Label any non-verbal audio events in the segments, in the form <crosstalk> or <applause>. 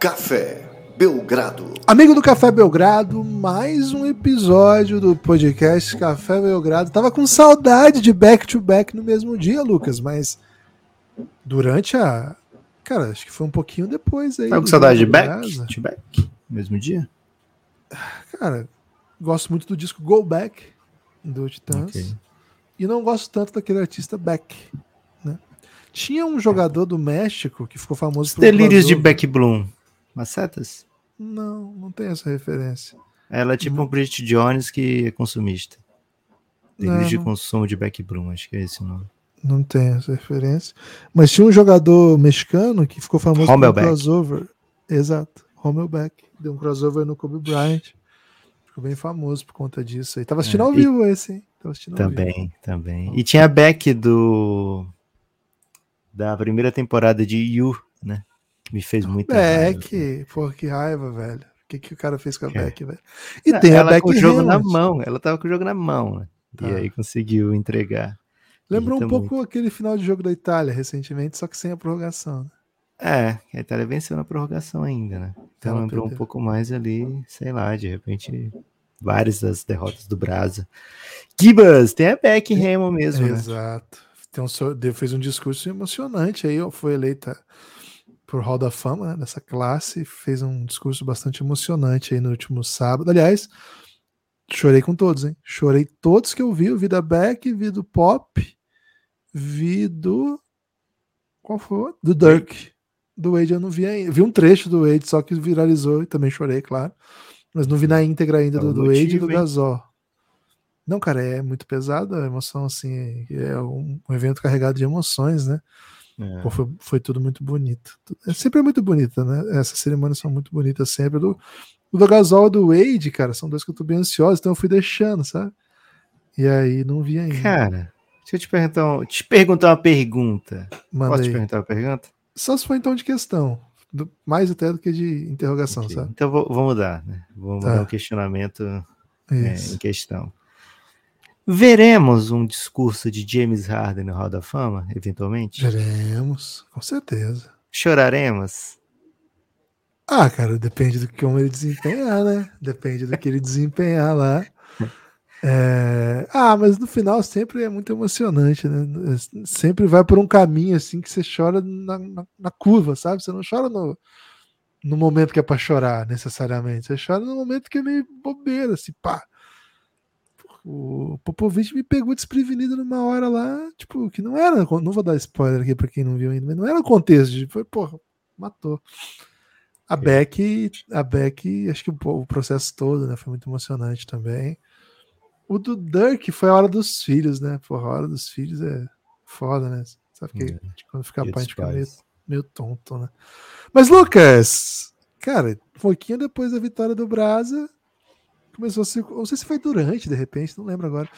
Café Belgrado. Amigo do Café Belgrado, mais um episódio do podcast Café Belgrado. Tava com saudade de back to back no mesmo dia, Lucas, mas durante a. Cara, acho que foi um pouquinho depois aí. Tava com saudade de back to back? Mesmo dia? Cara, gosto muito do disco Go Back do Titãs. Okay. E não gosto tanto daquele artista Beck. Né? Tinha um jogador do México que ficou famoso Os por. Delírios de Beck Bloom. Macetas? Não, não tem essa referência. Ela é tipo não. um Bridget Jones que é consumista. De consumo de Beck Bloom, acho que é esse o nome. Não tem essa referência. Mas tinha um jogador mexicano que ficou famoso por um crossover. Exato. Beck Deu um crossover no Kobe Bryant. Ficou bem famoso por conta disso aí. Tava assistindo é, ao vivo e... esse, hein? Tava assistindo também, também. E tinha a Beck do. Da primeira temporada de You, me fez muito Beck, pô, que raiva, velho. O que, que o cara fez com a é. Beck, velho? E tem ela a Beck com o jogo na mão. Ela tava com o jogo na mão, né? Tá. E aí conseguiu entregar. Lembrou um pouco muito. aquele final de jogo da Itália recentemente, só que sem a prorrogação. Né? É, a Itália venceu na prorrogação ainda, né? Então ela lembrou perdeu. um pouco mais ali, sei lá, de repente, várias das derrotas do Brasa. Gibas, tem a Beck Remo mesmo, né? Exato. Tem um, fez um discurso emocionante aí, foi eleita por Hall da Fama né, nessa classe, fez um discurso bastante emocionante aí no último sábado. Aliás, chorei com todos, hein? Chorei todos que eu vi, eu vi da Beck, vi do Pop, vi do qual foi? Do Dirk. Do Wade eu não vi ainda. Vi um trecho do Wade, só que viralizou e também chorei, claro. Mas não vi na íntegra ainda é do, do Wade e do Gasol. Não, cara, é muito pesado a emoção, assim. É um, um evento carregado de emoções, né? É. Pô, foi, foi, tudo muito bonito. É sempre muito bonita, né? Essas cerimônias são muito bonitas sempre. Do, do Gasol e do Wade, cara, são dois que eu tô bem ansioso, então eu fui deixando, sabe? E aí não vi ainda. Cara, deixa eu te perguntar, te perguntar uma pergunta. Manda Posso te perguntar uma pergunta? Só se for então de questão. Do, mais até do que de interrogação, okay. sabe? Então vou, vou, mudar, né? Vou mudar tá. um questionamento é, em questão. Veremos um discurso de James Harden no Hall da Fama, eventualmente? Veremos, com certeza. Choraremos? Ah, cara, depende do que como ele desempenhar, né? Depende do que ele desempenhar lá. É... Ah, mas no final sempre é muito emocionante, né? Sempre vai por um caminho assim que você chora na, na, na curva, sabe? Você não chora no, no momento que é para chorar, necessariamente. Você chora no momento que é meio bobeira, assim, pá. O Popovich me pegou desprevenido numa hora lá, tipo, que não era. Não vou dar spoiler aqui para quem não viu ainda, mas não era o contexto de. Foi, porra, matou. A Beck, a Beck, acho que o, o processo todo, né? Foi muito emocionante também. O do Dirk foi a hora dos filhos, né? Porra, a hora dos filhos é foda, né? Sabe que é. quando fica pai, a gente fica meio, meio tonto, né? Mas, Lucas, cara, um pouquinho depois da vitória do Brasa, começou a circular. Não sei se foi durante, de repente, não lembro agora.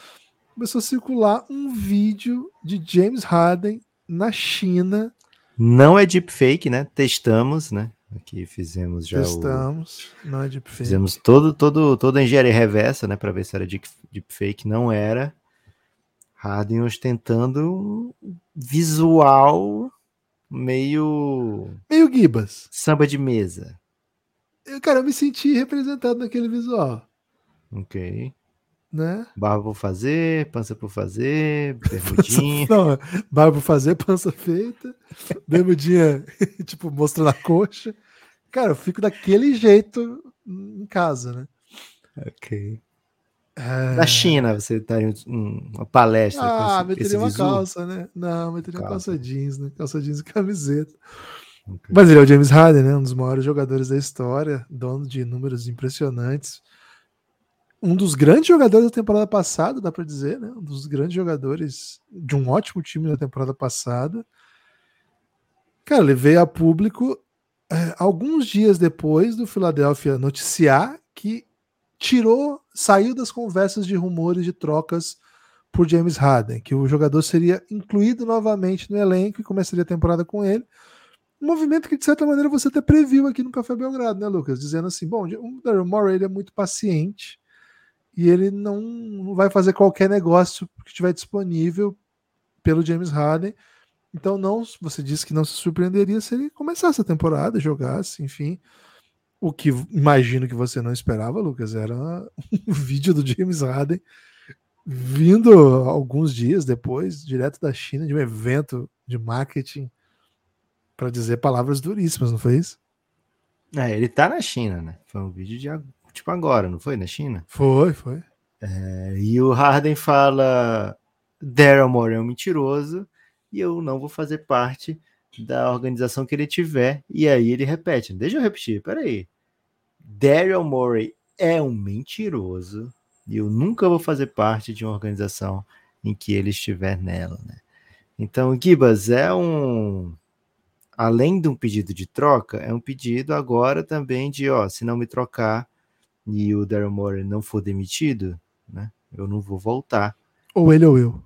Começou a circular um vídeo de James Harden na China. Não é deepfake, né? Testamos, né? Aqui fizemos já Testamos, o... não é deepfake. Fizemos todo, todo, toda a engenharia reversa, né, para ver se era deepfake, não era. Harden ostentando visual meio meio Gibas. Samba de mesa. Eu, cara, eu me senti representado naquele visual. OK. Né? Barba por fazer, pança por fazer, bermudinha. <laughs> Não, barba por fazer, pança feita, bermudinha, <laughs> tipo, mostrando a coxa. Cara, eu fico daquele jeito em casa, né? Ok. É... Na China, você tá em uma palestra. Ah, esse, meteria uma visual? calça, né? Não, meteria calça. uma calça jeans, né? Calça jeans e camiseta. Okay. Mas ele é o James Harden, né? Um dos maiores jogadores da história, dono de números impressionantes um dos grandes jogadores da temporada passada, dá para dizer, né? Um dos grandes jogadores de um ótimo time da temporada passada. Cara, ele veio a público é, alguns dias depois do Philadelphia noticiar que tirou, saiu das conversas de rumores de trocas por James Harden, que o jogador seria incluído novamente no elenco e começaria a temporada com ele. Um movimento que, de certa maneira, você até previu aqui no Café Belgrado, né, Lucas? Dizendo assim: bom, o Daryl Morey é muito paciente e ele não, não vai fazer qualquer negócio que estiver disponível pelo James Harden. Então não, você disse que não se surpreenderia se ele começasse a temporada, jogasse, enfim. O que imagino que você não esperava, Lucas, era <laughs> um vídeo do James Harden vindo alguns dias depois, direto da China, de um evento de marketing para dizer palavras duríssimas, não foi isso? É, ele tá na China, né? Foi um vídeo de tipo agora, não foi? Na China? Foi, foi. É, e o Harden fala: Daryl Morey é um mentiroso e eu não vou fazer parte da organização que ele tiver. E aí ele repete: Deixa eu repetir, peraí. Daryl Morey é um mentiroso e eu nunca vou fazer parte de uma organização em que ele estiver nela, né? Então, Gibas é um além de um pedido de troca, é um pedido agora também de, ó, se não me trocar e o Daryl Morey não for demitido, né, eu não vou voltar. Ou ele ou eu.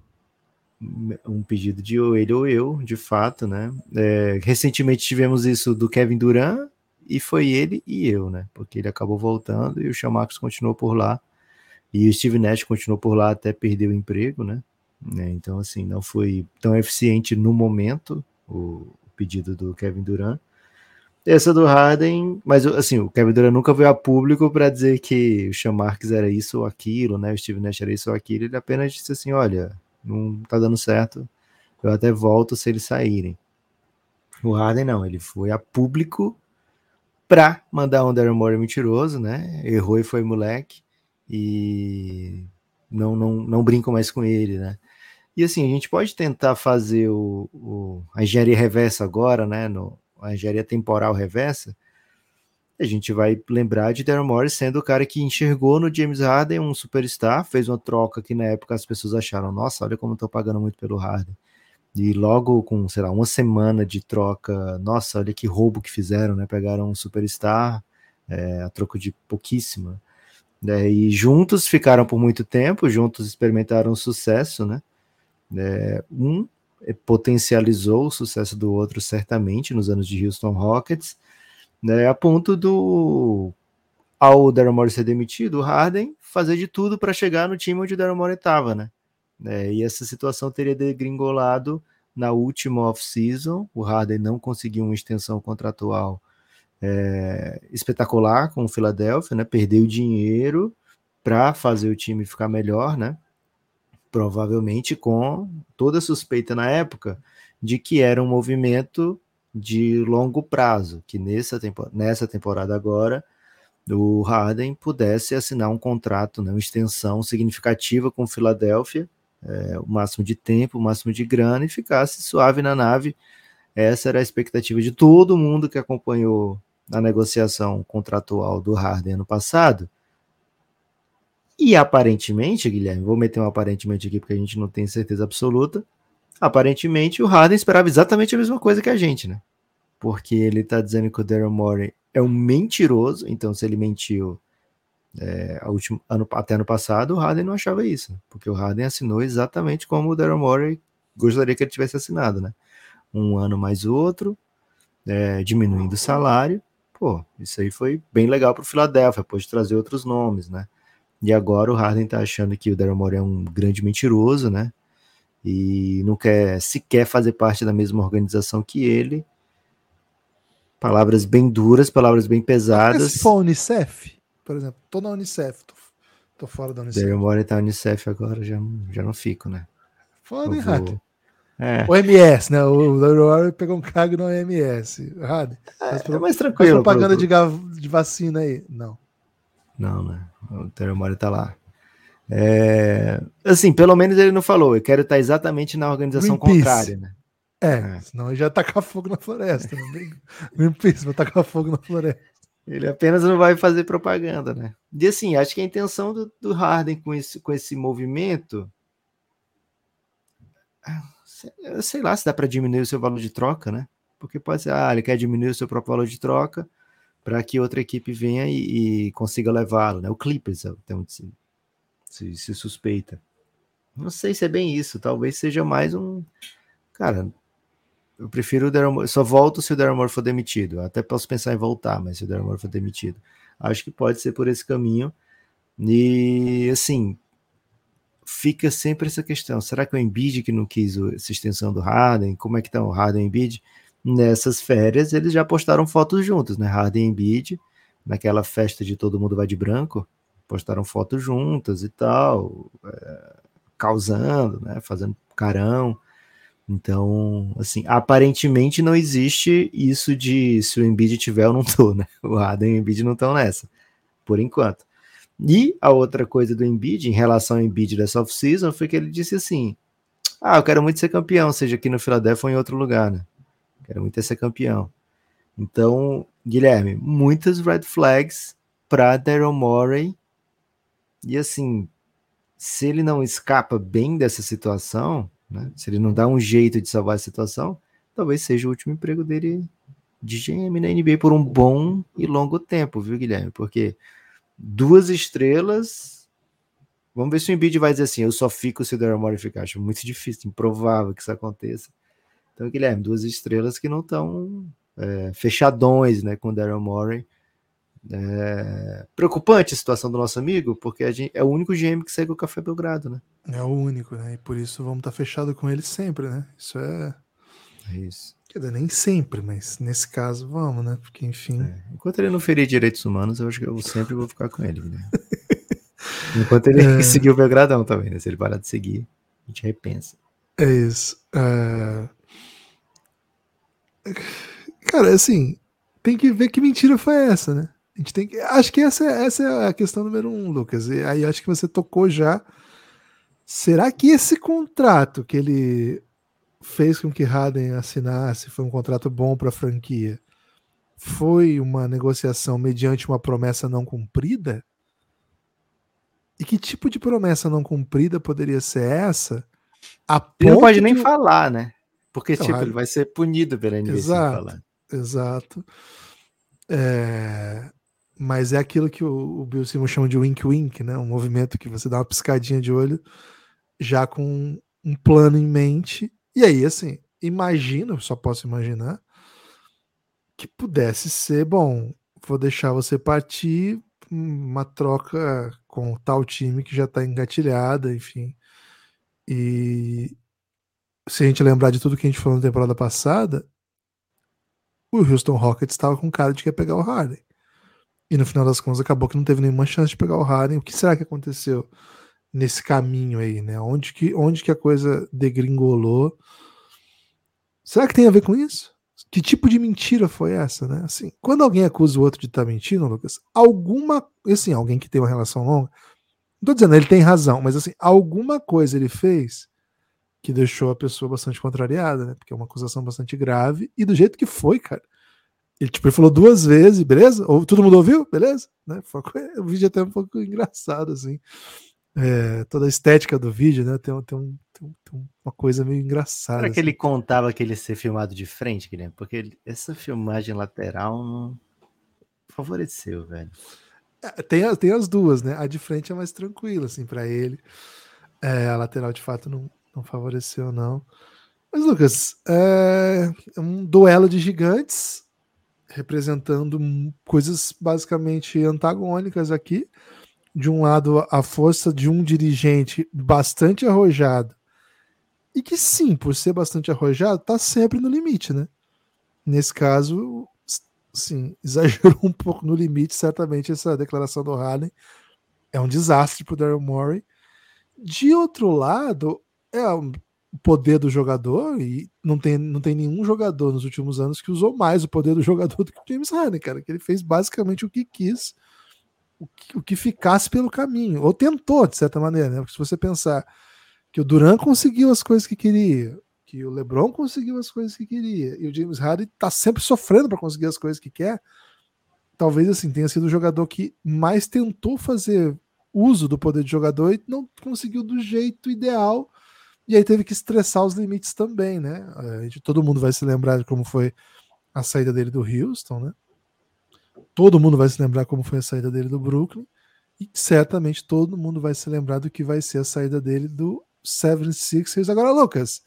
Um pedido de ou ele ou eu, de fato, né? É, recentemente tivemos isso do Kevin Durant e foi ele e eu, né? Porque ele acabou voltando e o Marcos continuou por lá e o Steve Nash continuou por lá até perder o emprego, né? né? Então, assim, não foi tão eficiente no momento o, pedido do Kevin Durant. Essa do Harden, mas assim, o Kevin Durant nunca veio a público para dizer que o Sean Marks era isso ou aquilo, né? O Steve Nash era isso ou aquilo. Ele apenas disse assim: olha, não tá dando certo, eu até volto se eles saírem. O Harden não, ele foi a público para mandar um Daryl Morey mentiroso, né? Errou e foi moleque e não não não brinco mais com ele, né? E assim, a gente pode tentar fazer o, o a engenharia reversa agora, né? No, a engenharia temporal reversa. A gente vai lembrar de Daryl Morris sendo o cara que enxergou no James Harden um superstar, fez uma troca que na época as pessoas acharam, nossa, olha como estou pagando muito pelo Harden. E logo com, sei lá, uma semana de troca, nossa, olha que roubo que fizeram, né? Pegaram um superstar é, a troco de pouquíssima. Né? E juntos ficaram por muito tempo, juntos experimentaram sucesso, né? É, um é, potencializou o sucesso do outro certamente nos anos de Houston Rockets, né, a ponto do ao Daryl Morey ser demitido, o Harden fazer de tudo para chegar no time onde o Daryl Morey estava, né? É, e essa situação teria degringolado na última off-season. O Harden não conseguiu uma extensão contratual é, espetacular com o Philadelphia, né? Perdeu dinheiro para fazer o time ficar melhor, né? Provavelmente com toda a suspeita na época de que era um movimento de longo prazo, que nessa, tempo, nessa temporada agora o Harden pudesse assinar um contrato, né, uma extensão significativa com o Philadelphia, é, o máximo de tempo, o máximo de grana e ficasse suave na nave. Essa era a expectativa de todo mundo que acompanhou a negociação contratual do Harden ano passado. E aparentemente, Guilherme, vou meter um aparentemente aqui porque a gente não tem certeza absoluta. Aparentemente, o Harden esperava exatamente a mesma coisa que a gente, né? Porque ele tá dizendo que o Daryl Morey é um mentiroso, então se ele mentiu é, ano, até ano passado, o Harden não achava isso, né? porque o Harden assinou exatamente como o Daryl Morey gostaria que ele tivesse assinado, né? Um ano mais outro, é, diminuindo o salário. Pô, isso aí foi bem legal para o Philadelphia, pode trazer outros nomes, né? E agora o Harden tá achando que o Daryl Morey é um grande mentiroso, né? E não quer sequer fazer parte da mesma organização que ele. Palavras bem duras, palavras bem pesadas. Se for a Unicef, por exemplo, tô na Unicef, tô, tô fora da Unicef. Daryl Morey tá na Unicef agora, já, já não fico, né? Foda, hein, Harden? É. O MS, né? O Daryl Morey pegou um cargo no OMS. Harden. É, é mais tranquilo. propaganda pro... de, de vacina aí. Não. Não, né? O Teremori tá lá. É, assim, pelo menos ele não falou. Eu quero estar exatamente na organização contrária, né? É, é, senão ele já tacar fogo na floresta. Greenpeace vai tacar fogo na floresta. Ele apenas não vai fazer propaganda, né? E assim, acho que a intenção do, do Harden com esse, com esse movimento. Eu sei lá se dá para diminuir o seu valor de troca, né? Porque pode ser, ah, ele quer diminuir o seu próprio valor de troca para que outra equipe venha e, e consiga levá-lo, né? O Clippers então, se, se, se, suspeita. Não sei se é bem isso, talvez seja mais um. Cara, eu prefiro o Daryl só volto se o Daryl for demitido. Até posso pensar em voltar, mas se o Daryl for demitido. Acho que pode ser por esse caminho. E assim, fica sempre essa questão: será que o Embiid que não quis essa extensão do Harden? Como é que tá o Harden e Embiid? Nessas férias, eles já postaram fotos juntos, né? Harden e Embiid, naquela festa de todo mundo vai de branco, postaram fotos juntas e tal, é, causando, né? Fazendo carão. Então, assim, aparentemente não existe isso de se o Embiid tiver ou não tô, né? <laughs> O Harden e o Embiid não estão nessa, por enquanto. E a outra coisa do Embiid, em relação ao Embiid dessa off-season, foi que ele disse assim: Ah, eu quero muito ser campeão, seja aqui no Philadelphia ou em outro lugar, né? Quero muito ser campeão. Então, Guilherme, muitas red flags para Daryl Morey. E assim, se ele não escapa bem dessa situação, né? Se ele não dá um jeito de salvar a situação, talvez seja o último emprego dele de GM na NBA por um bom e longo tempo, viu, Guilherme? Porque duas estrelas. Vamos ver se o Embiid vai dizer assim: eu só fico se o Daryl Morey ficar. Acho muito difícil, improvável que isso aconteça. Então, Guilherme, duas estrelas que não estão é, fechadões né, com o Daryl Morey. É, preocupante a situação do nosso amigo, porque a gente, é o único GM que segue o Café Belgrado, né? É o único, né? E por isso vamos estar tá fechado com ele sempre, né? Isso é. É isso. Quer dizer, nem sempre, mas nesse caso vamos, né? Porque, enfim. É. Enquanto ele não ferir direitos humanos, eu acho que eu sempre vou ficar com ele, né? <laughs> Enquanto ele é... seguir o Belgradão também, né? Se ele parar de seguir, a gente repensa. É isso. Uh... Cara, assim, tem que ver que mentira foi essa, né? A gente tem que. Acho que essa, essa é a questão número um, Lucas. E aí acho que você tocou já. Será que esse contrato que ele fez com que Harden assinasse foi um contrato bom para a franquia? Foi uma negociação mediante uma promessa não cumprida? E que tipo de promessa não cumprida poderia ser essa? ele não pode nem falar, né? Porque, então, tipo, ele vai ser punido pela NBA exato. Exato. É... Mas é aquilo que o, o Bill Simmons chama de wink-wink, né? Um movimento que você dá uma piscadinha de olho já com um plano em mente. E aí, assim, imagino, só posso imaginar, que pudesse ser, bom, vou deixar você partir, uma troca com tal time que já está engatilhada, enfim. E se a gente lembrar de tudo que a gente falou na temporada passada, o Houston Rockets estava com cara de que ia pegar o Harden. E no final das contas acabou que não teve nenhuma chance de pegar o Harden. O que será que aconteceu nesse caminho aí, né? Onde que, onde que a coisa degringolou? Será que tem a ver com isso? Que tipo de mentira foi essa, né? Assim, quando alguém acusa o outro de estar tá mentindo, Lucas, alguma, assim, alguém que tem uma relação longa, não tô dizendo ele tem razão, mas assim, alguma coisa ele fez que deixou a pessoa bastante contrariada, né? Porque é uma acusação bastante grave e do jeito que foi, cara. Ele, tipo, ele falou duas vezes, beleza? Ou, todo mundo ouviu? Beleza? Né? <laughs> O vídeo é até um pouco engraçado, assim. É, toda a estética do vídeo, né? Tem, tem, um, tem, tem uma coisa meio engraçada. Será assim. que ele contava que ele ia ser filmado de frente, Guilherme? Porque ele, essa filmagem lateral não favoreceu, velho. É, tem, tem as duas, né? A de frente é mais tranquila, assim, para ele. É, a lateral, de fato, não, não favoreceu, não. Mas, Lucas, é um duelo de gigantes representando coisas basicamente antagônicas aqui. De um lado, a força de um dirigente bastante arrojado, e que sim, por ser bastante arrojado, está sempre no limite, né? Nesse caso, sim, <laughs> exagerou um pouco no limite, certamente essa declaração do Harden é um desastre para o Daryl Morey. De outro lado, é o poder do jogador e não tem, não tem nenhum jogador nos últimos anos que usou mais o poder do jogador <laughs> do que o James Harden, cara, que ele fez basicamente o que quis, o que, o que ficasse pelo caminho, ou tentou, de certa maneira, né? Porque se você pensar que o Duran conseguiu as coisas que queria, que o LeBron conseguiu as coisas que queria, e o James Harden tá sempre sofrendo para conseguir as coisas que quer, talvez assim tenha sido o jogador que mais tentou fazer uso do poder de jogador e não conseguiu do jeito ideal e aí teve que estressar os limites também, né? Gente, todo mundo vai se lembrar de como foi a saída dele do Houston, né? Todo mundo vai se lembrar como foi a saída dele do Brooklyn. E certamente todo mundo vai se lembrar do que vai ser a saída dele do 76ers. Agora, Lucas,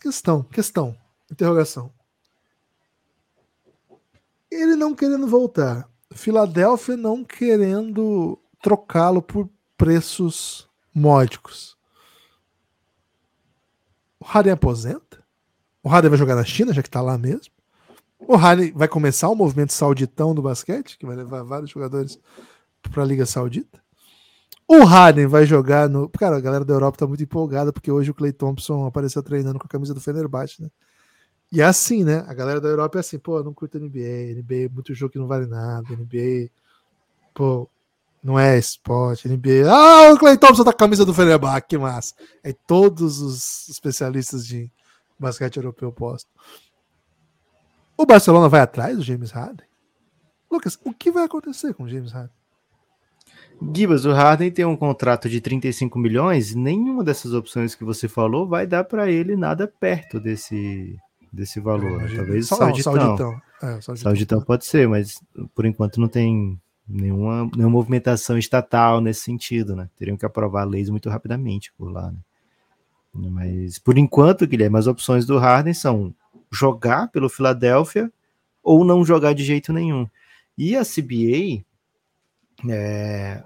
questão, questão, interrogação. Ele não querendo voltar, Filadélfia não querendo trocá-lo por preços módicos. O Harden aposenta? O Harden vai jogar na China, já que tá lá mesmo? O Harden vai começar o movimento sauditão do basquete, que vai levar vários jogadores para a Liga Saudita? O Harden vai jogar no. Cara, a galera da Europa tá muito empolgada porque hoje o Clay Thompson apareceu treinando com a camisa do Fenerbahçe, né? E é assim, né? A galera da Europa é assim, pô, não curto NBA, NBA é muito jogo que não vale nada, NBA, pô, não é esporte, NBA. Ah, o Clay Thompson tá com a camisa do Fenerbahçe, que massa. Aí todos os especialistas de basquete europeu postam. O Barcelona vai atrás do James Harden? Lucas, o que vai acontecer com o James Harden? Gibas, o Harden tem um contrato de 35 milhões, nenhuma dessas opções que você falou vai dar para ele nada perto desse, desse valor. Né? Talvez o Sauditão. Sauditão. É, Sauditão. Sauditão pode ser, mas por enquanto não tem nenhuma, nenhuma movimentação estatal nesse sentido, né? Teriam que aprovar leis muito rapidamente por lá, né? Mas por enquanto, Guilherme, as opções do Harden são jogar pelo Philadelphia ou não jogar de jeito nenhum. E a CBA é,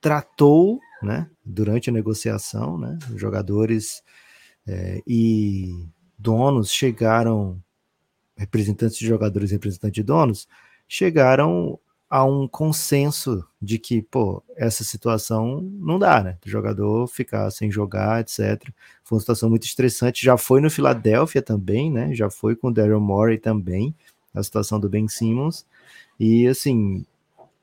tratou, né, durante a negociação, né, jogadores é, e donos chegaram, representantes de jogadores e representantes de donos, chegaram a um consenso de que, pô, essa situação não dá, né? O jogador ficar sem jogar, etc. Foi uma situação muito estressante. Já foi no Filadélfia também, né? Já foi com o Daryl Morey também, a situação do Ben Simmons. E, assim,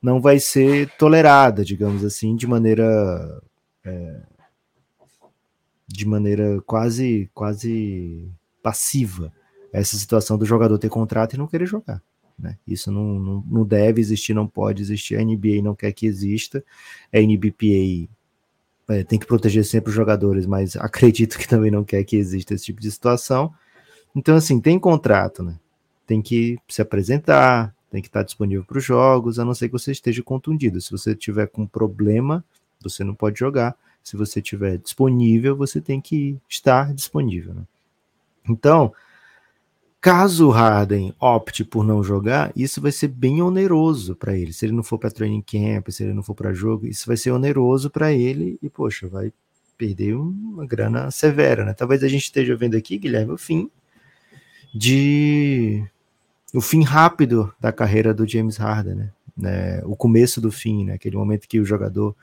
não vai ser tolerada, digamos assim, de maneira é, de maneira quase quase passiva essa situação do jogador ter contrato e não querer jogar. Né? Isso não, não, não, deve existir, não pode existir. A NBA não quer que exista. A NBPA é, tem que proteger sempre os jogadores, mas <laughs> acredito que também não quer que exista esse tipo de situação. Então, assim, tem contrato, né? Tem que se apresentar, tem que estar disponível para os jogos, a não ser que você esteja contundido. Se você tiver com problema, você não pode jogar. Se você estiver disponível, você tem que estar disponível. Né? Então, caso o Harden opte por não jogar, isso vai ser bem oneroso para ele. Se ele não for para training camp, se ele não for para jogo, isso vai ser oneroso para ele e, poxa, vai perder uma grana severa, né? Talvez a gente esteja vendo aqui, Guilherme, o fim de o fim rápido da carreira do James Harden, né? né? O começo do fim, né? Aquele momento que o jogador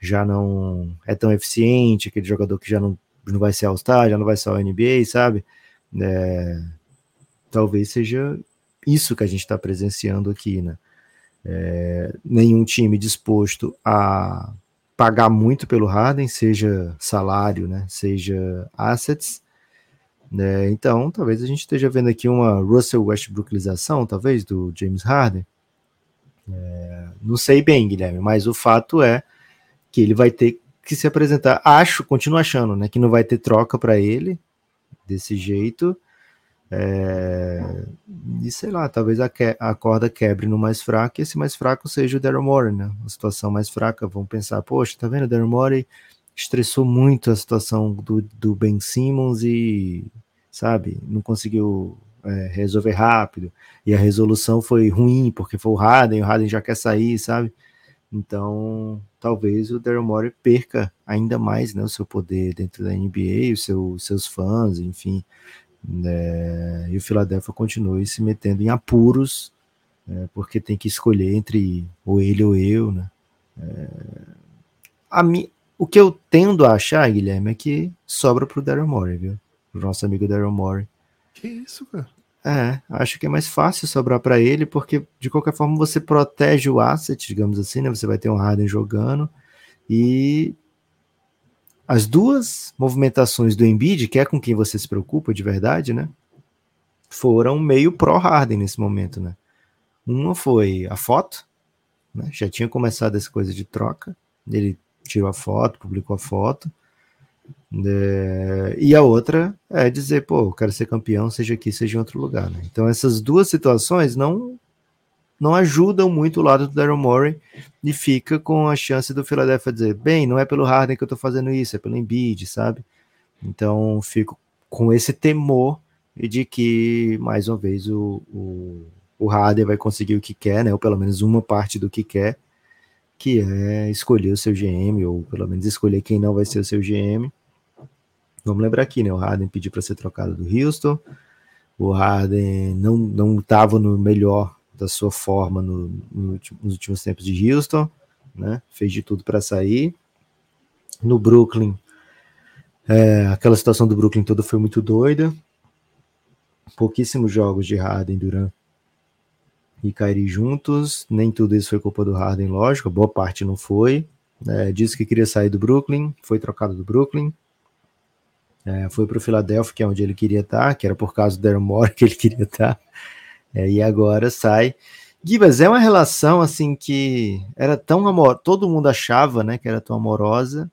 já não é tão eficiente, aquele jogador que já não, não vai ser All-Star, já não vai ser ao NBA, sabe? É, talvez seja isso que a gente está presenciando aqui, né? É, nenhum time disposto a pagar muito pelo Harden, seja salário, né? Seja assets, né? Então, talvez a gente esteja vendo aqui uma Russell Westbrookilização, talvez, do James Harden. É, não sei bem, Guilherme, mas o fato é que ele vai ter que se apresentar. Acho, continuo achando, né, que não vai ter troca para ele desse jeito. É, e sei lá, talvez a, que, a, corda quebre no mais fraco e esse mais fraco seja o Daryl Morey, né? Uma situação mais fraca. Vamos pensar, poxa, tá vendo? O Daryl Morey estressou muito a situação do, do Ben Simmons e, sabe, não conseguiu é, resolver rápido. E a resolução foi ruim, porque foi o Harden, o Harden já quer sair, sabe? Então, talvez o Daryl Morey perca ainda mais né, o seu poder dentro da NBA, os seu, seus fãs, enfim. Né, e o Philadelphia continue se metendo em apuros, né, porque tem que escolher entre ou ele ou eu. Né? É, a, mi, o que eu tendo a achar, Guilherme, é que sobra pro Daryl Morey, viu? Pro nosso amigo Daryl Morey. Que isso, cara? É, acho que é mais fácil sobrar para ele, porque de qualquer forma você protege o asset, digamos assim, né? Você vai ter um Harden jogando e as duas movimentações do Embiid, que é com quem você se preocupa de verdade, né? Foram meio pró Harden nesse momento, né? Uma foi a foto, né? Já tinha começado essa coisa de troca. Ele tirou a foto, publicou a foto. É, e a outra é dizer, pô, eu quero ser campeão, seja aqui, seja em outro lugar. Né? Então essas duas situações não não ajudam muito o lado do Daryl Morey e fica com a chance do Philadelphia dizer, bem, não é pelo Harden que eu tô fazendo isso, é pelo Embiid, sabe? Então fico com esse temor de que, mais uma vez, o, o, o Harden vai conseguir o que quer, né? Ou pelo menos uma parte do que quer, que é escolher o seu GM, ou pelo menos escolher quem não vai ser o seu GM. Vamos lembrar aqui, né? O Harden pediu para ser trocado do Houston. O Harden não não estava no melhor da sua forma no, no, nos últimos tempos de Houston, né? Fez de tudo para sair. No Brooklyn, é, aquela situação do Brooklyn toda foi muito doida. Pouquíssimos jogos de Harden, Durant e Kyrie juntos. Nem tudo isso foi culpa do Harden, lógico. Boa parte não foi. É, disse que queria sair do Brooklyn, foi trocado do Brooklyn. É, foi para o Philadelphia, que é onde ele queria estar, que era por causa do Daryl Moore que ele queria estar. É, e agora sai. Gibas, é uma relação assim que era tão amor, todo mundo achava, né, que era tão amorosa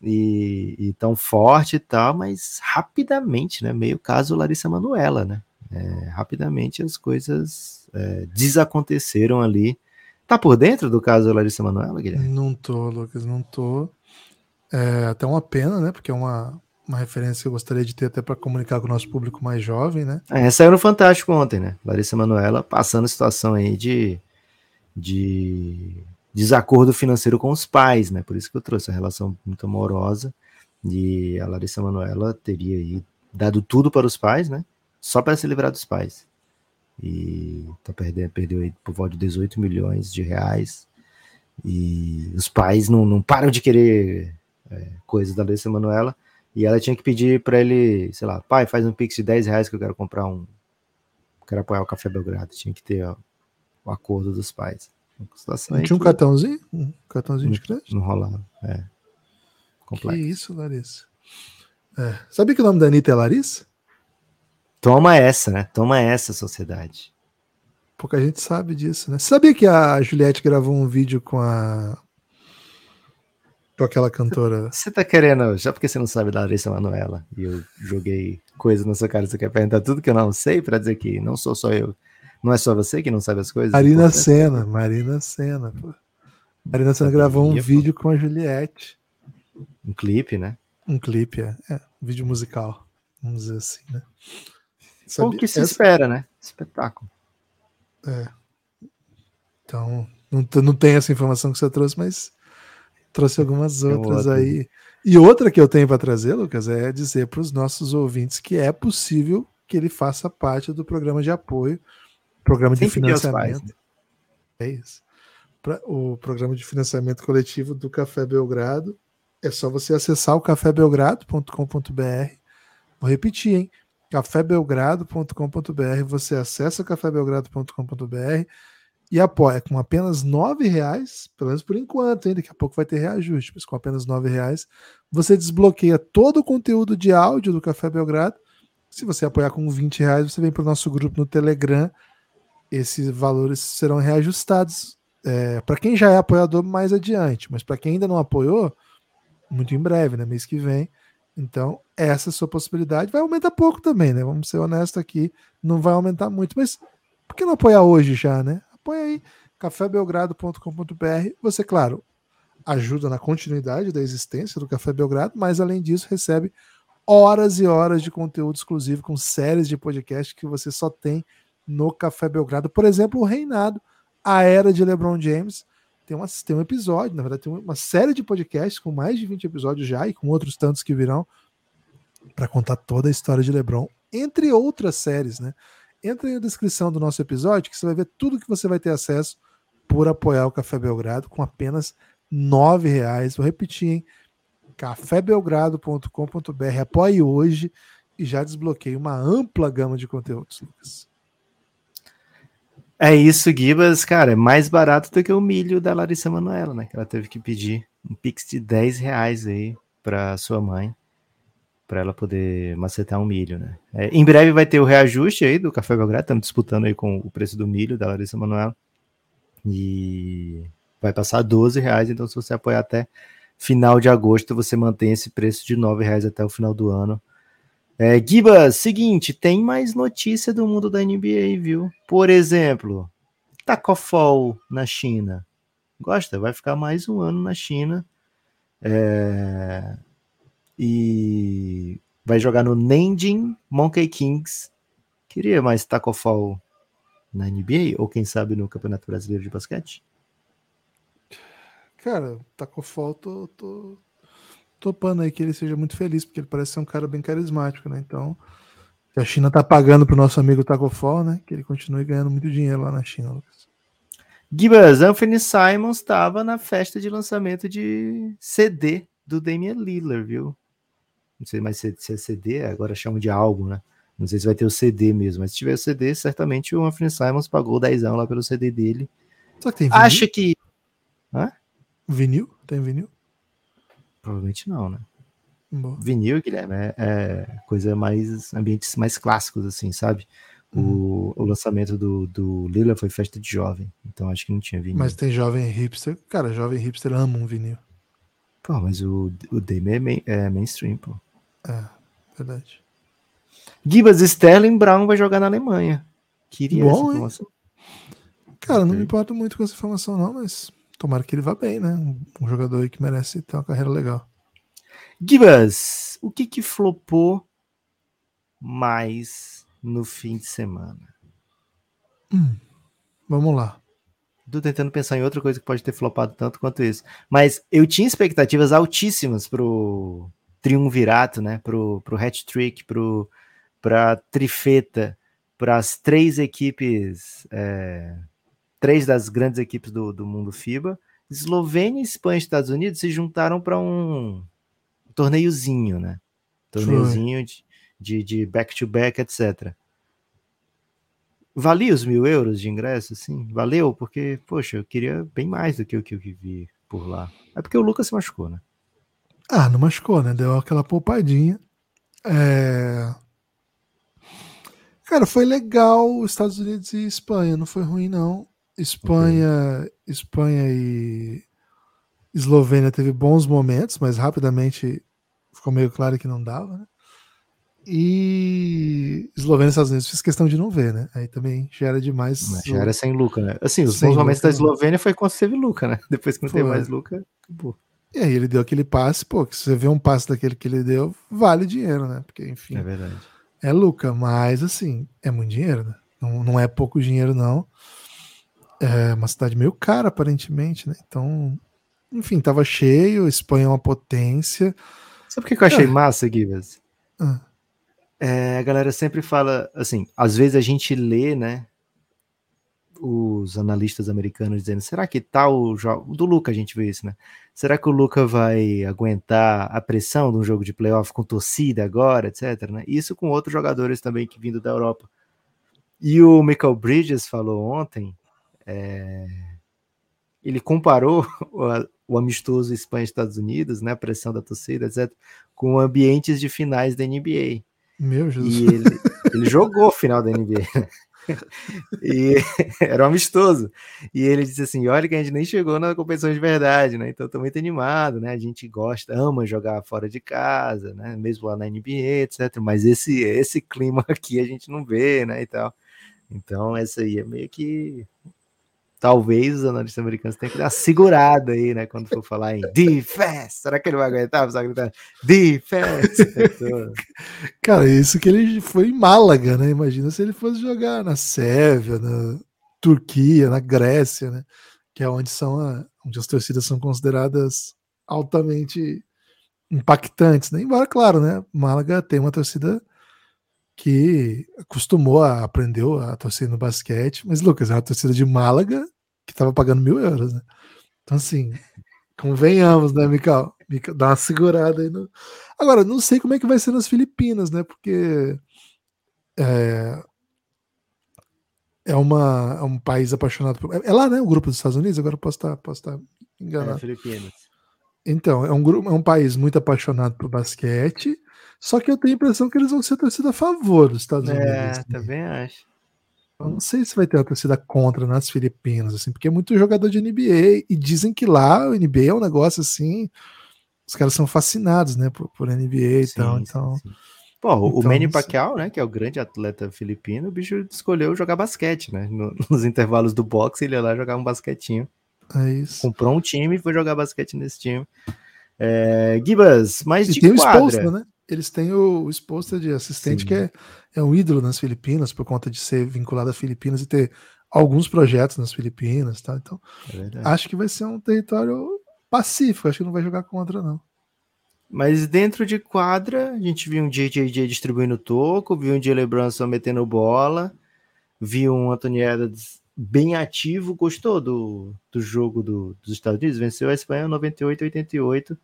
e, e tão forte e tal, mas rapidamente, né, meio caso Larissa Manuela, né, é, rapidamente as coisas é, desaconteceram ali. Tá por dentro do caso Larissa Manuela, Guilherme? Não tô, Lucas, não tô. É até uma pena, né? Porque é uma, uma referência que eu gostaria de ter até para comunicar com o nosso público mais jovem, né? É, saiu no Fantástico ontem, né? Larissa Manoela passando situação aí de, de desacordo financeiro com os pais, né? Por isso que eu trouxe a relação muito amorosa. E a Larissa Manoela teria aí dado tudo para os pais, né? Só para se livrar dos pais. E tá perdendo, perdeu aí por volta de 18 milhões de reais. E os pais não, não param de querer é, coisas da Larissa Manoela. E ela tinha que pedir para ele, sei lá, pai, faz um pix de 10 reais que eu quero comprar um. Quero apoiar o Café Belgrado. Tinha que ter ó, o acordo dos pais. Não tinha um cartãozinho? Um cartãozinho de crédito? Não rolava. É. Complexo. Que isso, Larissa. É. Sabia que o nome da Anitta é Larissa? Toma essa, né? Toma essa, sociedade. Pouca gente sabe disso, né? Sabia que a Juliette gravou um vídeo com a com aquela cantora. Você tá querendo, já porque você não sabe da Larissa Manoela, e eu joguei coisa na sua cara, você quer perguntar tudo que eu não sei para dizer que não sou só eu. Não é só você que não sabe as coisas? Marina Senna, Marina Senna, pô. Marina Senna gravou um vídeo com a Juliette. Um clipe, né? Um clipe, é. é um vídeo musical, vamos dizer assim, né? o que se Essa... espera, né? Espetáculo. É. Então, não, não tem essa informação que você trouxe, mas trouxe algumas outras aí. E outra que eu tenho para trazer, Lucas, é dizer para os nossos ouvintes que é possível que ele faça parte do programa de apoio, programa de financiamento. É isso. Pra, o programa de financiamento coletivo do Café Belgrado. É só você acessar o cafébelgrado.com.br. Vou repetir, hein? cafébelgrado.com.br. Você acessa cafébelgrado.com.br e apoia com apenas nove reais, pelo menos por enquanto, hein? daqui a pouco vai ter reajuste, mas com apenas nove reais você desbloqueia todo o conteúdo de áudio do Café Belgrado. Se você apoiar com 20 reais, você vem para o nosso grupo no Telegram. Esses valores serão reajustados é, para quem já é apoiador mais adiante, mas para quem ainda não apoiou, muito em breve, né? Mês que vem. Então, essa é a sua possibilidade. Vai aumentar pouco também, né? Vamos ser honestos aqui, não vai aumentar muito, mas por que não apoiar hoje já, né? Põe aí cafébelgrado.com.br. Você, claro, ajuda na continuidade da existência do Café Belgrado, mas além disso recebe horas e horas de conteúdo exclusivo com séries de podcast que você só tem no Café Belgrado. Por exemplo, o Reinado, a Era de LeBron James. Tem, uma, tem um episódio, na verdade, tem uma série de podcasts com mais de 20 episódios já e com outros tantos que virão para contar toda a história de LeBron, entre outras séries, né? Entra na descrição do nosso episódio que você vai ver tudo que você vai ter acesso por apoiar o Café Belgrado com apenas R$ reais. Vou repetir, hein? cafébelgrado.com.br. Apoie hoje e já desbloqueie uma ampla gama de conteúdos, Lucas. É isso, Gibas, cara, é mais barato do que o milho da Larissa Manoela, né? Que ela teve que pedir um pix de 10 reais aí para sua mãe para ela poder macetar um milho, né? É, em breve vai ter o reajuste aí do Café Belgrado, estamos disputando aí com o preço do milho da Larissa Manoela. E vai passar a 12 reais, então se você apoiar até final de agosto, você mantém esse preço de 9 reais até o final do ano. É, Giba, seguinte, tem mais notícia do mundo da NBA, viu? Por exemplo, Tacofol na China. Gosta? Vai ficar mais um ano na China. É, e vai jogar no Nanjing Monkey Kings. Queria mais Taco Fall na NBA ou quem sabe no Campeonato Brasileiro de Basquete? cara, Tacofol, tô, tô topando aí que ele seja muito feliz, porque ele parece ser um cara bem carismático, né? Então, a China tá pagando pro nosso amigo Tacofol, né? Que ele continue ganhando muito dinheiro lá na China, Lucas. Gibas, Anthony Simons estava na festa de lançamento de CD do Damian Lillard, viu? Não sei mais se é CD, agora chamam de álbum, né? Não sei se vai ter o CD mesmo, mas se tiver o CD, certamente o Anthony Simons pagou 10 lá pelo CD dele. Só que tem vinil? Acha que. Hã? Vinil? Tem vinil? Provavelmente não, né? Boa. Vinil, Guilherme, é, é coisa mais. ambientes mais clássicos, assim, sabe? O, o lançamento do, do Lila foi festa de jovem, então acho que não tinha vinil. Mas tem jovem hipster. Cara, jovem hipster ama um vinil. Pô, mas o, o Dame é, main, é mainstream, pô. É, verdade. Gibas Sterling Brown vai jogar na Alemanha. Queria Bom, essa hein? informação. Cara, não me importo muito com essa informação, não, mas tomara que ele vá bem, né? Um, um jogador aí que merece ter uma carreira legal. Gibas, o que que flopou mais no fim de semana? Hum, vamos lá. Tô tentando pensar em outra coisa que pode ter flopado tanto quanto isso. Mas eu tinha expectativas altíssimas pro triunvirato, né? Pro, pro hat-trick, pro, pra trifeta, para as três equipes, é, três das grandes equipes do, do mundo FIBA. Eslovênia, Espanha e Estados Unidos se juntaram para um torneiozinho, né? Torneiozinho de- de de back-to-back, etc. Valia os mil euros de ingresso, assim? Valeu? Porque, poxa, eu queria bem mais do que o que eu vi por lá. É porque o Lucas se machucou, né? Ah, não machucou, né? Deu aquela poupadinha. É... Cara, foi legal os Estados Unidos e Espanha, não foi ruim, não. Espanha, Espanha e Eslovênia teve bons momentos, mas rapidamente ficou meio claro que não dava, né? E Eslovênia e Estados Unidos fiz questão de não ver, né? Aí também já era demais. Mas já era sem Luca, né? Assim, os bons momentos da? Eslovênia foi quando teve Luca, né? <laughs> Depois que não teve Foi. mais Luca, acabou. E aí ele deu aquele passe, pô, que se você vê um passe daquele que ele deu, vale dinheiro, né? Porque, enfim, É verdade. É Luca, mas assim, é muito dinheiro, né? Não, não é pouco dinheiro, não. É uma cidade meio cara, aparentemente, né? Então, enfim, tava cheio, Espanha é uma potência. Sabe por que que eu achei É. massa, Givas? Ah. É, a galera sempre fala, assim, às vezes a gente lê, né, os analistas americanos dizendo, será que tal jogo, do Luca a gente vê isso, né? Será que o Luca vai aguentar a pressão de um jogo de playoff com torcida agora, etc, né? Isso com outros jogadores também que vindo da Europa. E o Michael Bridges falou ontem, é, ele comparou <laughs> o, amistoso Espanha e Estados Unidos, né, a pressão da torcida, etc, com ambientes de finais da NBA. Meu Jesus. E ele, ele jogou final da NBA. <laughs> E <laughs> era um amistoso. E ele disse assim: olha que a gente nem chegou na competição de verdade, né? Então tô muito animado, né? A gente gosta, ama jogar fora de casa, né? Mesmo lá na NBA, etc. Mas esse, esse clima <laughs> aqui a gente não vê, né? E tal. Então, essa aí é meio que. Talvez os analistas americanos tenham que dar uma segurada aí, né? Quando for falar em <laughs> defense. Será que ele vai aguentar? Só gritar defense. Cara, isso que ele foi em Málaga, né? Imagina se ele fosse jogar na Sérvia, na Turquia, na Grécia, né? Que é onde são a, onde as torcidas são consideradas altamente impactantes, né? Embora, claro, né? Málaga tem uma torcida que acostumou a aprendeu a torcer no basquete, mas Lucas é uma torcida de Málaga que estava pagando mil euros, né? Então assim, convenhamos, né, Mical? Dá uma segurada aí no. Agora, não sei como é que vai ser nas Filipinas, né? Porque é, é, uma, é um país apaixonado por. É lá, né? O grupo dos Estados Unidos, agora posso estar, posso estar é, enganado. Filipinas. Então, é um, grupo, é um país muito apaixonado por basquete, só que eu tenho a impressão que eles vão ser torcida a favor dos Estados Unidos. É, assim. também acho. Eu não sei se vai ter uma torcida contra nas Filipinas, assim, porque é muito jogador de NBA e dizem que lá o NBA é um negócio assim. Os caras são fascinados, né, por, por NBA e Sim, tal. sim, Então, sim. Pô, o então, Manny não sei. Pacquiao, né, que é o grande atleta filipino, o bicho escolheu jogar basquete, né? no- <laughs> nos intervalos do boxe, ele ia lá jogar um basquetinho. é isso. Comprou um time e foi jogar basquete nesse time. É, Gibas, mais E de tem o quadra. Spolstra, né? Eles têm o, o Spolstra de assistente, Sim. que é, é um ídolo nas Filipinas, por conta de ser vinculado às Filipinas e ter alguns projetos nas Filipinas, tá? Então, É acho que vai ser um território pacífico, acho que não vai jogar contra, não. Mas dentro de quadra, a gente viu um JJJ distribuindo toco, viu um Jalen Brunson metendo bola, viu um Anthony Edwards bem ativo. Gostou do, do jogo do, dos Estados Unidos? Venceu a Espanha 98 88.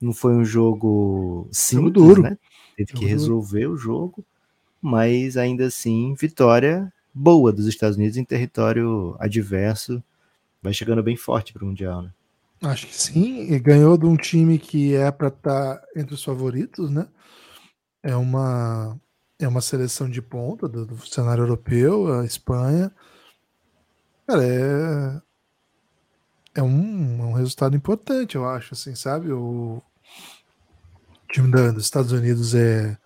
Não foi um jogo simples, duro. né? Teve que resolver o jogo, mas ainda assim, vitória boa dos Estados Unidos em território adverso. Vai chegando bem forte para o Mundial, né? Acho que sim, e ganhou de um time que é para estar tá entre os favoritos, né? É uma é uma seleção de ponta do, do cenário europeu, a Espanha. Cara, é é um, é um resultado importante, eu acho, assim, sabe? O time da, dos Estados Unidos é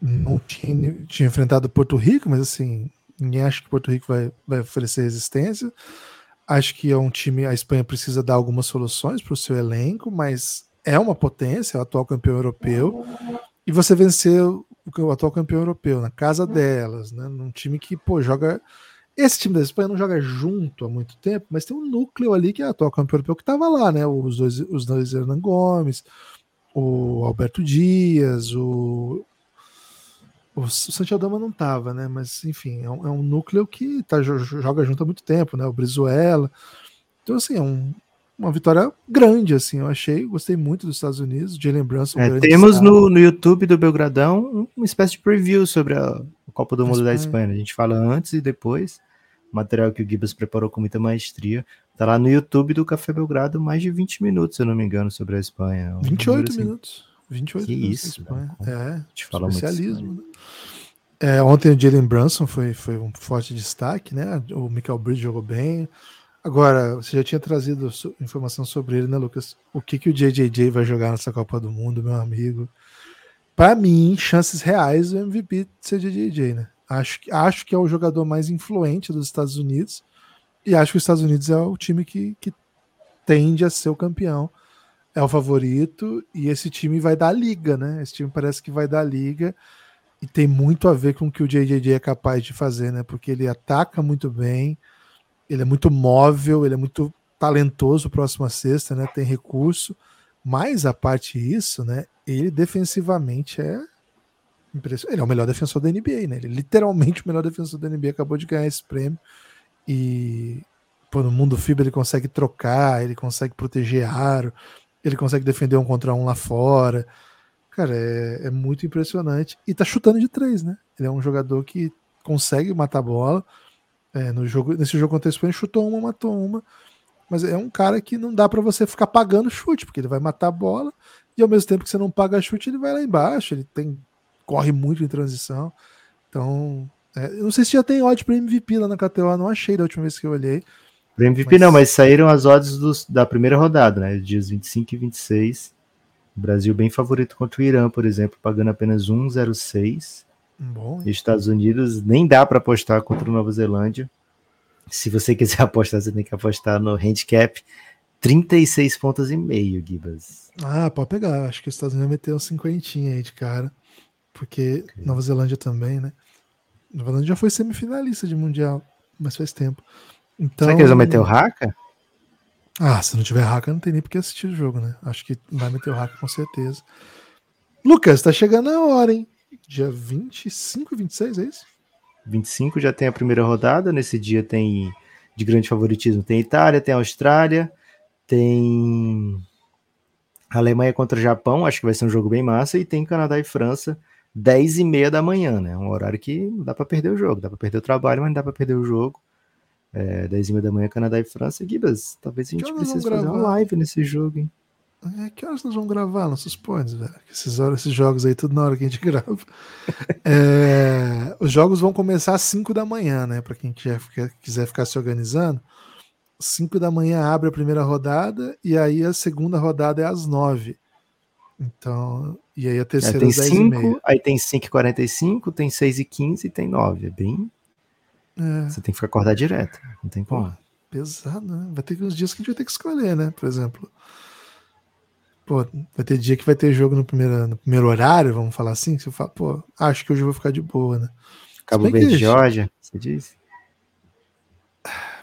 não tinha, tinha enfrentado Porto Rico, mas assim, ninguém acha que Porto Rico vai, vai oferecer resistência. Acho que é um time, a Espanha precisa dar algumas soluções para o seu elenco, mas é uma potência, é o atual campeão europeu. E você venceu o atual campeão europeu na casa delas, né? Num time que, pô, joga. Esse time da Espanha não joga junto há muito tempo, mas tem um núcleo ali que é atual campeão europeu que estava lá, né? Os dois, os dois Hernan Gomes, o Alberto Dias, o o Santiago Dama não tava, né? Mas enfim, é um, é um núcleo que tá, joga junto há muito tempo, né? O Brizuela. Então, assim, é um, uma vitória grande, assim, eu achei. Gostei muito dos Estados Unidos, Jalen Brunson. É, temos no, no YouTube do Belgradão uma espécie de preview sobre a Copa do Mundo da Espanha. A gente fala antes e depois. Material que o Gibas preparou com muita maestria. Tá lá no YouTube do Café Belgrado, mais de 20 minutos, se eu não me engano, sobre a Espanha. Um 28 assim. minutos. 28 que isso, É, te fala especialismo. Muito né? é, ontem o Jalen Brunson foi, foi um forte destaque, né? O Michael Bridge jogou bem. Agora, você já tinha trazido informação sobre ele, né, Lucas? O que, que o JJJ vai jogar nessa Copa do Mundo, meu amigo? Para mim, chances reais do MVP ser JJJ, né? Acho, acho que é o jogador mais influente dos Estados Unidos e acho que os Estados Unidos é o time que, que tende a ser o campeão é o favorito e esse time vai dar liga, né? Esse time parece que vai dar liga e tem muito a ver com o que o JJJ é capaz de fazer, né? Porque ele ataca muito bem, ele é muito móvel, ele é muito talentoso próximo à sexta, né? Tem recurso, mas a parte disso, né? Ele defensivamente é impressionante. Ele é o melhor defensor da NBA, né? Ele é literalmente o melhor defensor da NBA, acabou de ganhar esse prêmio e pô, no mundo FIBA ele consegue trocar, ele consegue proteger aro, ele consegue defender um contra um lá fora. Cara, é, é muito impressionante. E tá chutando de três, né? Ele é um jogador que consegue matar a bola. É, no jogo, nesse jogo contra a Espanha, chutou uma, matou uma. Mas é um cara que não dá para você ficar pagando chute, porque ele vai matar a bola e ao mesmo tempo que você não paga chute, ele vai lá embaixo. Ele tem corre muito em transição. Então, é, eu não sei se já tem odd para MVP lá na KTO, não achei da última vez que eu olhei. Pro MVP mas... não, mas saíram as odds dos, da primeira rodada, né? Dias 25 e 26. O Brasil bem favorito contra o Irã, por exemplo, pagando apenas 1,06. Bom. Estados Unidos nem dá para apostar contra a Nova Zelândia. Se você quiser <laughs> apostar, você tem que apostar no handicap 36 pontos e meio, Gibas. Ah, pode pegar. Acho que os Estados Unidos meteu um cinquentinha aí de cara. Porque okay. Nova Zelândia também, né? Nova Zelândia já foi semifinalista de Mundial, mas faz tempo. Então, Será que eles vão meter o Haka? Ah, se não tiver Haka, não tem nem porque assistir o jogo, né? Acho que vai meter o Haka com certeza. Lucas, tá chegando a hora, hein? Dia 25 e 26, é isso? 25 já tem a primeira rodada. Nesse dia tem de grande favoritismo: tem Itália, tem Austrália, tem Alemanha contra Japão. Acho que vai ser um jogo bem massa. E tem Canadá e França, 10 e meia da manhã, né? Um horário que não dá para perder o jogo. Dá para perder o trabalho, mas não dá para perder o jogo é, 10 h da manhã, Canadá e França. Gibas, talvez a gente precise fazer uma live nesse jogo, hein? É, que horas nós vamos gravar nossos points, velho? Esses, horas, esses jogos aí, tudo na hora que a gente <laughs> grava. É, os jogos vão começar às 5 da manhã, né? Para quem quiser, quiser ficar se organizando. 5 da manhã abre a primeira rodada e aí a segunda rodada é às 9. Então, e aí a terceira é, tem 10 cinco, Aí tem 5h45, tem 6h15 e tem 9. É bem é. Você tem que ficar acordado direto. Não tem como. Pesado, né? Vai ter uns dias que a gente vai ter que escolher, né? Por exemplo. Pô, vai ter dia que vai ter jogo no primeiro, no primeiro horário, vamos falar assim. Você fala, pô, acho que hoje eu vou ficar de boa, né? Cabo Verde, Georgia, você disse?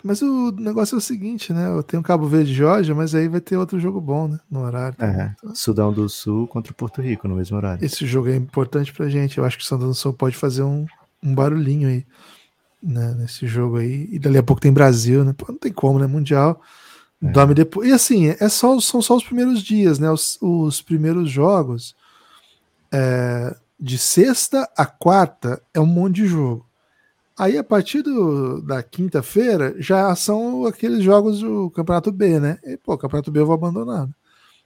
Mas o negócio é o seguinte, né? Eu tenho Cabo Verde e Georgia, mas aí vai ter outro jogo bom, né? No horário. É, então, Sudão do Sul contra Porto Rico no mesmo horário. Esse jogo é importante pra gente. Eu acho que o Sudão do Sul pode fazer um, um barulhinho aí né, nesse jogo aí. E dali a pouco tem Brasil, né? Pô, não tem como, né? Mundial. É. Dorme depois. E assim, é só, são só os primeiros dias, né? Os, os primeiros jogos. É, de sexta a quarta é um monte de jogo. Aí, a partir do, da quinta-feira, já são aqueles jogos do Campeonato B, né? E, pô, Campeonato B eu vou abandonar.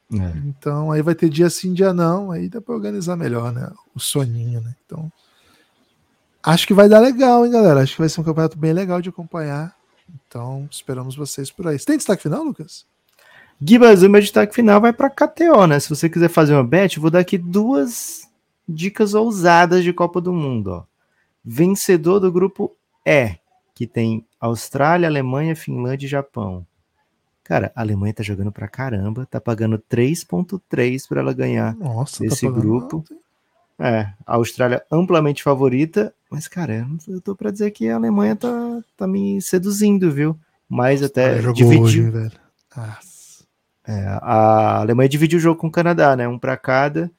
Né? É. Então, aí vai ter dia sim, dia não. Aí dá para organizar melhor, né? O soninho, né? Então, acho que vai dar legal, hein, galera? Acho que vai ser um campeonato bem legal de acompanhar. Então, esperamos vocês por aí. Você tem destaque final, Lucas? Gibas, o meu destaque final vai para KTO, né? Se você quiser fazer uma bet, eu vou dar aqui duas dicas ousadas de Copa do Mundo, ó. Vencedor do grupo E, que tem Austrália, Alemanha, Finlândia e Japão. Cara, a Alemanha tá jogando pra caramba, tá pagando 3.3 para ela ganhar Nossa, tá esse tá grupo. É, a Austrália amplamente favorita, mas cara, eu tô para dizer que a Alemanha tá, tá me seduzindo, viu? Mas até dividiu. Hoje, é, a Alemanha dividiu o jogo com o Canadá, né? Um para cada.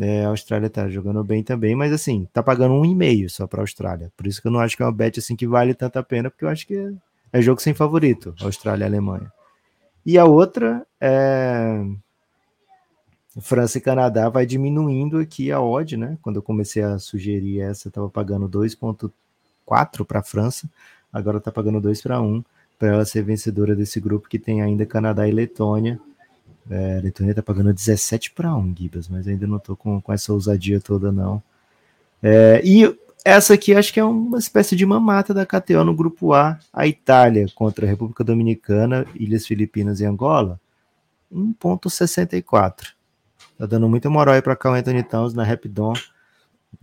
É, a Austrália tá jogando bem também, mas assim, tá pagando um e meio só para a Austrália. Por isso que eu não acho que é uma bet assim que vale tanta pena, porque eu acho que é, é jogo sem favorito, Austrália e Alemanha. E a outra é França e Canadá vai diminuindo aqui a odd, né? Quando eu comecei a sugerir essa, eu tava pagando 2.4 para a França, agora tá pagando 2 para 1 para ela ser vencedora desse grupo que tem ainda Canadá e Letônia. É, a Letônia tá pagando 17 para 1, Gibas, mas ainda não tô com, com essa ousadia toda, não. É, e essa aqui acho que é uma espécie de mamata da KTO no grupo A, a Itália contra a República Dominicana, Ilhas Filipinas e Angola, 1.64. Tá dando muita moral aí para cá o Anthony Towns na Rapidon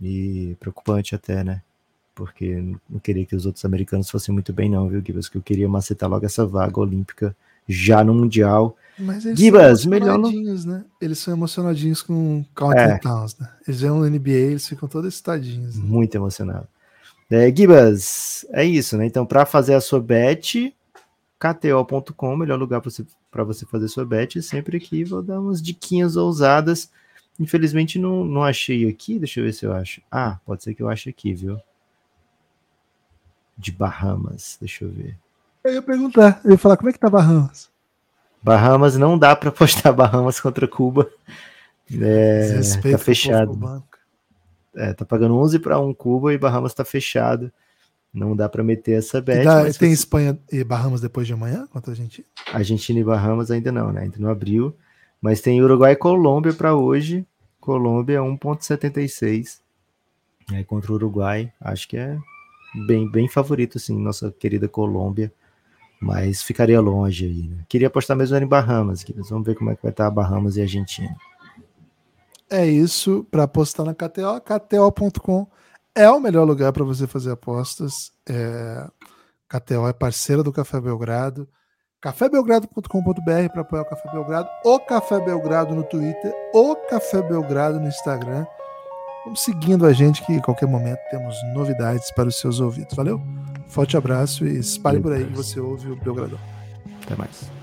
e preocupante até, né? Porque não queria que os outros americanos fossem muito bem não, viu, Gibas? Que eu queria macetar logo essa vaga olímpica já no Mundial mas eles Gibas, são emocionadinhos, melhor... né? Eles são emocionadinhos com Count é. Towns, né? Eles vão no NBA, eles ficam todos excitadinhos. Né? Muito emocionados. É, Gibas, é isso, né? Então, para fazer a sua bet, kto.com, melhor lugar para você, você fazer sua bet. Sempre aqui vou dar umas diquinhas ousadas. Infelizmente não, não achei aqui, deixa eu ver se eu acho. Ah, pode ser que eu ache aqui, viu? De Bahamas, deixa eu ver. Eu ia perguntar, eu ia falar como é que tá Bahamas? Bahamas não dá para apostar <laughs> Bahamas contra Cuba. É, tá fechado. É, tá pagando 11 para 1 Cuba e Bahamas tá fechado. Não dá para meter essa bet. Dá, tem você... Espanha e Bahamas depois de amanhã contra a Argentina? Argentina e Bahamas ainda não, né? Ainda não abriu. Mas tem Uruguai e Colômbia para hoje. Colômbia 1.76 é, contra o Uruguai. Acho que é bem, bem favorito, assim, nossa querida Colômbia mas ficaria longe aí. Né? Queria apostar mesmo em Bahamas, vamos ver como é que vai estar Bahamas e Argentina. É isso para apostar na KTO. KTO.com é o melhor lugar para você fazer apostas. É... KTO é parceira do Café Belgrado. cafébelgrado.com.br para apoiar o Café Belgrado, o Café Belgrado no Twitter, o Café Belgrado no Instagram. Vamos seguindo a gente que em qualquer momento temos novidades para os seus ouvidos. Valeu? Forte abraço e espalhe por aí que você ouve o Belgradão. Até mais.